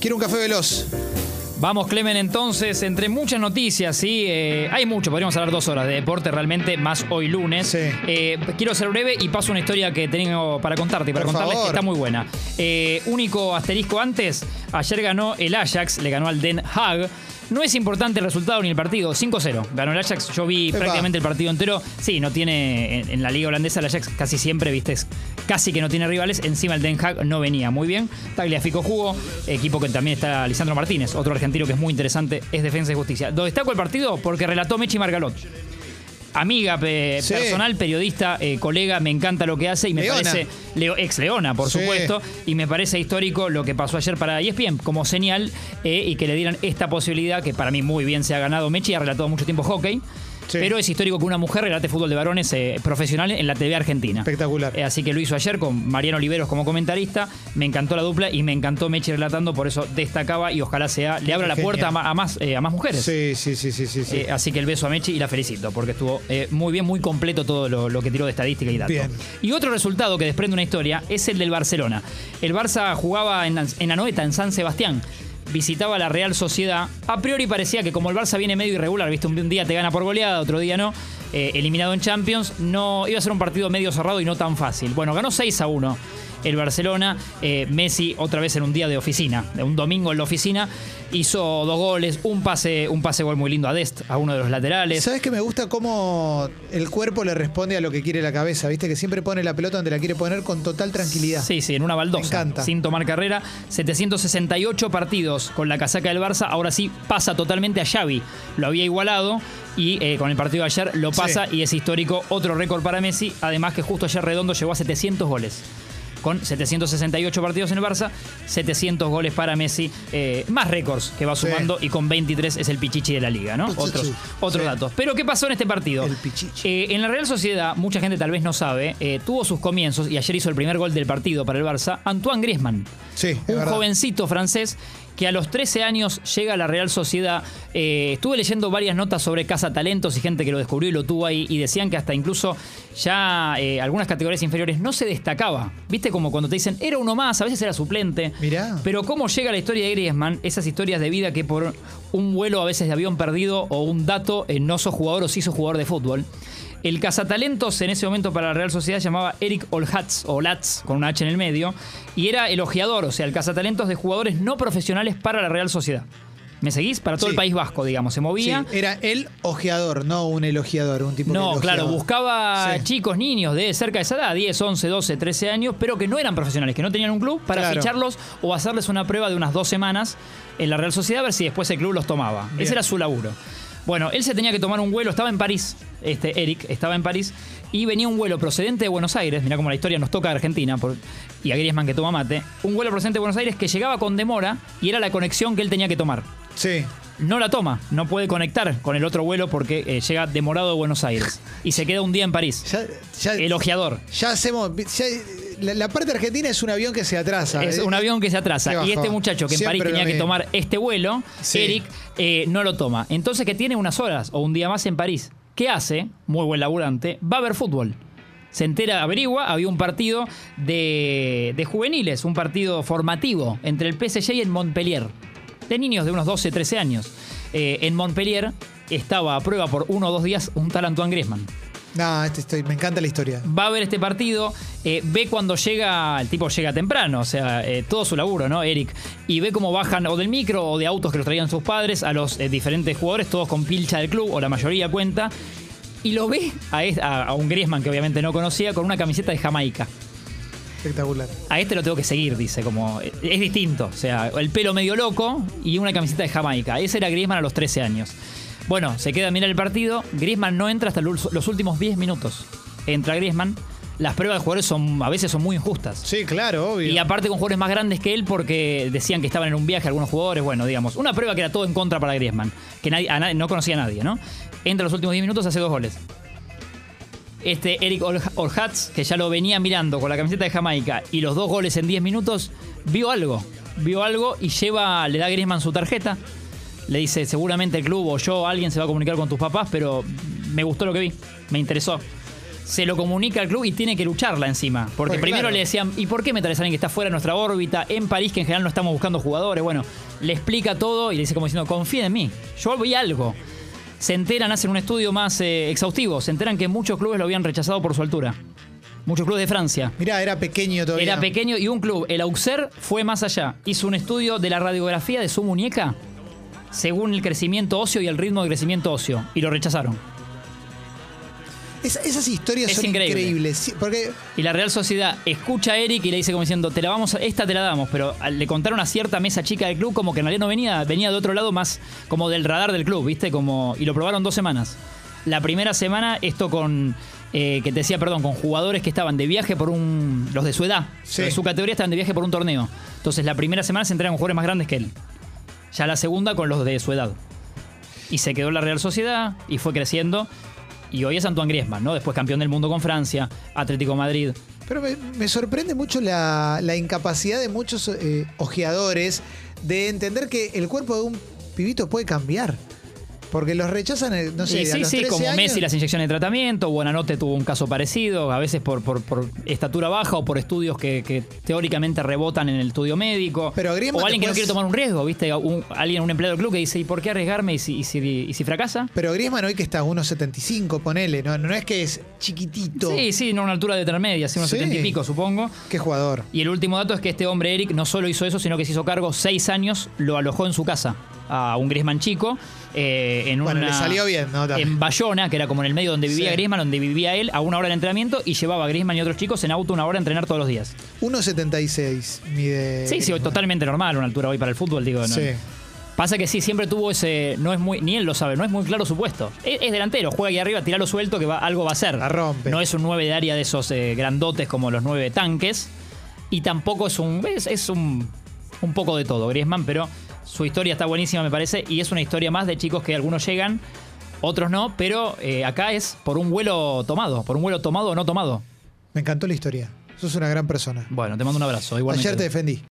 Quiero un café veloz. Vamos, Clemen, entonces, entre muchas noticias, sí, eh, hay mucho, podríamos hablar dos horas de deporte realmente, más hoy lunes. Sí. Eh, quiero ser breve y paso una historia que tengo para contarte y para Por contarles favor. que está muy buena. Eh, único asterisco antes, ayer ganó el Ajax, le ganó al Den Haag. No es importante el resultado ni el partido, 5-0. Ganó el Ajax, yo vi Epa. prácticamente el partido entero. Sí, no tiene, en, en la liga holandesa el Ajax casi siempre, viste, es casi que no tiene rivales. Encima el Den Haag no venía muy bien. Tagliafico jugó, equipo que también está Lisandro Martínez, otro argentino que es muy interesante, es Defensa y Justicia. Lo destaco el partido porque relató Mechi Margalot. Amiga pe- Sí. personal, periodista, eh, colega, me encanta lo que hace y me Leona. parece, Leo, ex Leona, por Sí. supuesto, y me parece histórico lo que pasó ayer para ESPN como señal eh, y que le dieran esta posibilidad que para mí muy bien se ha ganado Mechi, ha relatado mucho tiempo hockey. Sí. Pero es histórico que una mujer relate fútbol de varones eh, profesional en la TV argentina. Espectacular. Eh, así que lo hizo ayer con Mariano Oliveros como comentarista. Me encantó la dupla y me encantó Mechi relatando, por eso destacaba y ojalá sea, le abra la Genial. puerta a, más, eh, a más mujeres. Sí, sí, sí, sí, sí. sí. Eh, así que el beso a Mechi y la felicito, porque estuvo muy bien, muy completo todo lo, lo que tiró de estadística y datos. Bien. Y otro resultado que desprende una historia es el del Barcelona. El Barça jugaba en, en Anoeta, en San Sebastián. Visitaba la Real Sociedad. A priori parecía que como el Barça viene medio irregular, viste, un, día te gana por goleada, otro día no, eh, eliminado en Champions, no iba a ser un partido medio cerrado y no tan fácil. Bueno, ganó 6 a 1 el Barcelona. Eh, Messi otra vez en un día de oficina, de un domingo en la oficina, hizo dos goles, un pase, un pase gol muy lindo a Dest, a uno de los laterales. ¿Sabes que me gusta cómo el cuerpo le responde a lo que quiere la cabeza? ¿Viste? Que siempre pone la pelota donde la quiere poner con total tranquilidad. Sí, sí, en una baldosa. Me encanta. Sin tomar carrera. 768 partidos con la casaca del Barça. Ahora sí pasa totalmente a Xavi. Lo había igualado y eh, con el partido de ayer lo pasa Sí. y es histórico. Otro récord para Messi. Además que justo ayer Redondo llegó a 700 goles. Con 768 partidos en el Barça, 700 goles para Messi, eh, más récords que va Sí. sumando y con 23 es el pichichi de la liga, ¿no? Pichichi. Otros, otros Sí. datos. Pero ¿qué pasó en este partido? El pichichi. Eh, en la Real Sociedad, mucha gente tal vez no sabe, eh, tuvo sus comienzos y ayer hizo el primer gol del partido para el Barça, Antoine Griezmann. Sí, Un jovencito francés que a los 13 años llega a la Real Sociedad. Eh, estuve leyendo varias notas sobre Casa Talentos y gente que lo descubrió y lo tuvo ahí y decían que hasta incluso ya eh, algunas categorías inferiores no se destacaba. ¿Viste? Como cuando te dicen, era uno más, a veces era suplente. Mirá. Pero cómo llega la historia de Griezmann, esas historias de vida que por un vuelo a veces de avión perdido o un dato eh, no sos jugador o sí sos jugador de fútbol. El cazatalentos en ese momento para la Real Sociedad se llamaba Eric Olhatz, o Latz, con una H en el medio, y era elogiador, o sea, el cazatalentos de jugadores no profesionales para la Real Sociedad. ¿Me seguís? Para todo Sí. el País Vasco, digamos, se Sí, movía. era el ojeador, no un elogiador, un tipo No, claro, buscaba Sí. chicos, niños de cerca de esa edad, 10, 11, 12, 13 años, pero que no eran profesionales, que no tenían un club, para Claro. ficharlos o hacerles una prueba de unas dos semanas en la Real Sociedad a ver si después el club los tomaba. Bien. Ese era su laburo. Bueno, él se tenía que tomar un vuelo, estaba en París, este Eric estaba en París, y venía un vuelo procedente de Buenos Aires, mirá cómo la historia nos toca a Argentina, por- y a Griezmann que toma mate, un vuelo procedente de Buenos Aires que llegaba con demora y era la conexión que él tenía que tomar Sí. no la toma, no puede conectar con el otro vuelo porque eh, llega demorado de Buenos Aires y se queda un día en París. Ya, ya, Elogiador. ya hacemos. ya- la, la parte argentina es un avión que se atrasa. Es Eh, un avión que se atrasa. Y este muchacho que en París tenía que tomar este vuelo, Sí. Eric, eh, no lo toma. Entonces, que tiene unas horas o un día más en París. ¿Qué hace? Muy buen laburante. Va a ver fútbol. Se entera, averigua, había un partido de, de juveniles, un partido formativo entre el PSG y el Montpellier. De niños de unos 12, 13 años. Eh, en Montpellier estaba a prueba por uno o dos días un tal Antoine Griezmann. No, este estoy, me encanta la historia. va a ver este partido, eh, ve cuando llega, el tipo llega temprano, o sea, eh, todo su laburo, ¿no, Eric? Y ve cómo bajan o del micro o de autos que los traían sus padres a los eh, diferentes jugadores, todos con pilcha del club, o la mayoría cuenta, y lo ve a, a- a un Griezmann que obviamente no conocía, con una camiseta de Jamaica. Espectacular. A este lo tengo que seguir, dice, como es distinto, o sea, el pelo medio loco y una camiseta de Jamaica. Ese era Griezmann a los 13 años. Bueno, se queda a mirar el partido, Griezmann no entra hasta los últimos 10 minutos. Entra Griezmann, las pruebas de jugadores son a veces son muy injustas. Sí, claro, obvio. Y aparte con jugadores más grandes que él porque decían que estaban en un viaje algunos jugadores, bueno, digamos, una prueba que era todo en contra para Griezmann, que nadie, a nadie- no conocía a nadie, ¿no? Entra los últimos 10 minutos, hace dos goles. Este Eric Orhatz, que ya lo venía mirando con la camiseta de Jamaica y los dos goles en 10 minutos, vio algo. Vio algo y lleva, le da a Griezmann su tarjeta. Le dice, seguramente el club o yo, alguien se va a comunicar con tus papás, pero me gustó lo que vi, me interesó. se lo comunica al club y tiene que lucharla encima. Porque Pues, primero claro. le decían, ¿y por qué me traes a alguien que está fuera de nuestra órbita? En París, que en general no estamos buscando jugadores. Bueno, le explica todo y le dice como diciendo, confía en mí, yo voy a algo. Se enteran, hacen un estudio más eh, exhaustivo, se enteran que muchos clubes lo habían rechazado por su altura. Muchos clubes de Francia. Mirá, era pequeño todavía. Era pequeño y un club, el Auxerre, fue más allá. Hizo un estudio de la radiografía de su muñeca según el crecimiento óseo y el ritmo de crecimiento óseo. Y lo rechazaron. Es- esas historias Es son increíble. increíbles. porque Y la Real Sociedad escucha a Eric y le dice como diciendo, te la vamos a- esta te la damos, pero le contaron a cierta mesa chica del club como que en realidad no venía, venía de otro lado más como del radar del club, ¿viste? Como, y lo probaron dos semanas. La primera semana, esto con, eh, que te decía, perdón, con jugadores que estaban de viaje por un, los de su edad, Sí. de su categoría estaban de viaje por un torneo. Entonces la primera semana se entregan con jugadores más grandes que él. Ya la segunda con los de su edad. Y se quedó en la Real Sociedad y fue creciendo. Y hoy es Antoine Griezmann, ¿no? Después campeón del mundo con Francia, Atlético Madrid. Pero me, sorprende mucho la, la incapacidad de muchos eh, ojeadores de entender que el cuerpo de un pibito puede cambiar. Porque los rechazan, eh, no sé, Y a sí, los sí, 13 como años. Messi las inyecciones de tratamiento, Buenanote tuvo un caso parecido, a veces por, por, por estatura baja o por estudios que, que teóricamente rebotan en el estudio médico. Pero o alguien que no quiere tomar un riesgo, ¿viste? Un- alguien, un empleado del club que dice, ¿y por qué arriesgarme y si, y si, y si fracasa? Pero Griezmann hoy que está a 1.75, ponele, no, no es que es chiquitito. Sí, sí, no una altura de intermedia, sí, unos Sí. 70 y pico, supongo. Qué jugador. Y el último dato es que este hombre, Eric, no solo hizo eso, sino que se hizo cargo seis años, lo alojó en su casa a un Griezmann chico. eh, en Bueno, una- le salió bien, ¿no? También. En Bayona, que era como en el medio donde vivía Sí. Griezmann, donde vivía él, a una hora de entrenamiento y llevaba a Griezmann y otros chicos en auto una hora a entrenar todos los días. 1.76 mide. Sí, sí, totalmente normal una altura hoy para el fútbol, digo. ¿no? Sí. Pasa que sí, siempre tuvo ese. No es muy. Ni él lo sabe, no es muy claro su puesto. Es, es delantero, juega aquí arriba, tiralo suelto que va, algo va a hacer. La rompe. No es un 9 de área de esos eh, grandotes como los 9 tanques. Y tampoco es un. Es, es un. Un poco de todo, Griezmann, pero su historia está buenísima, me parece. Y es una historia más de chicos que algunos llegan, otros no, pero eh, acá es por un vuelo tomado, por un vuelo tomado o no tomado. Me encantó la historia. Sos una gran persona. Bueno, te mando un abrazo. Igualmente. Ayer te defendí.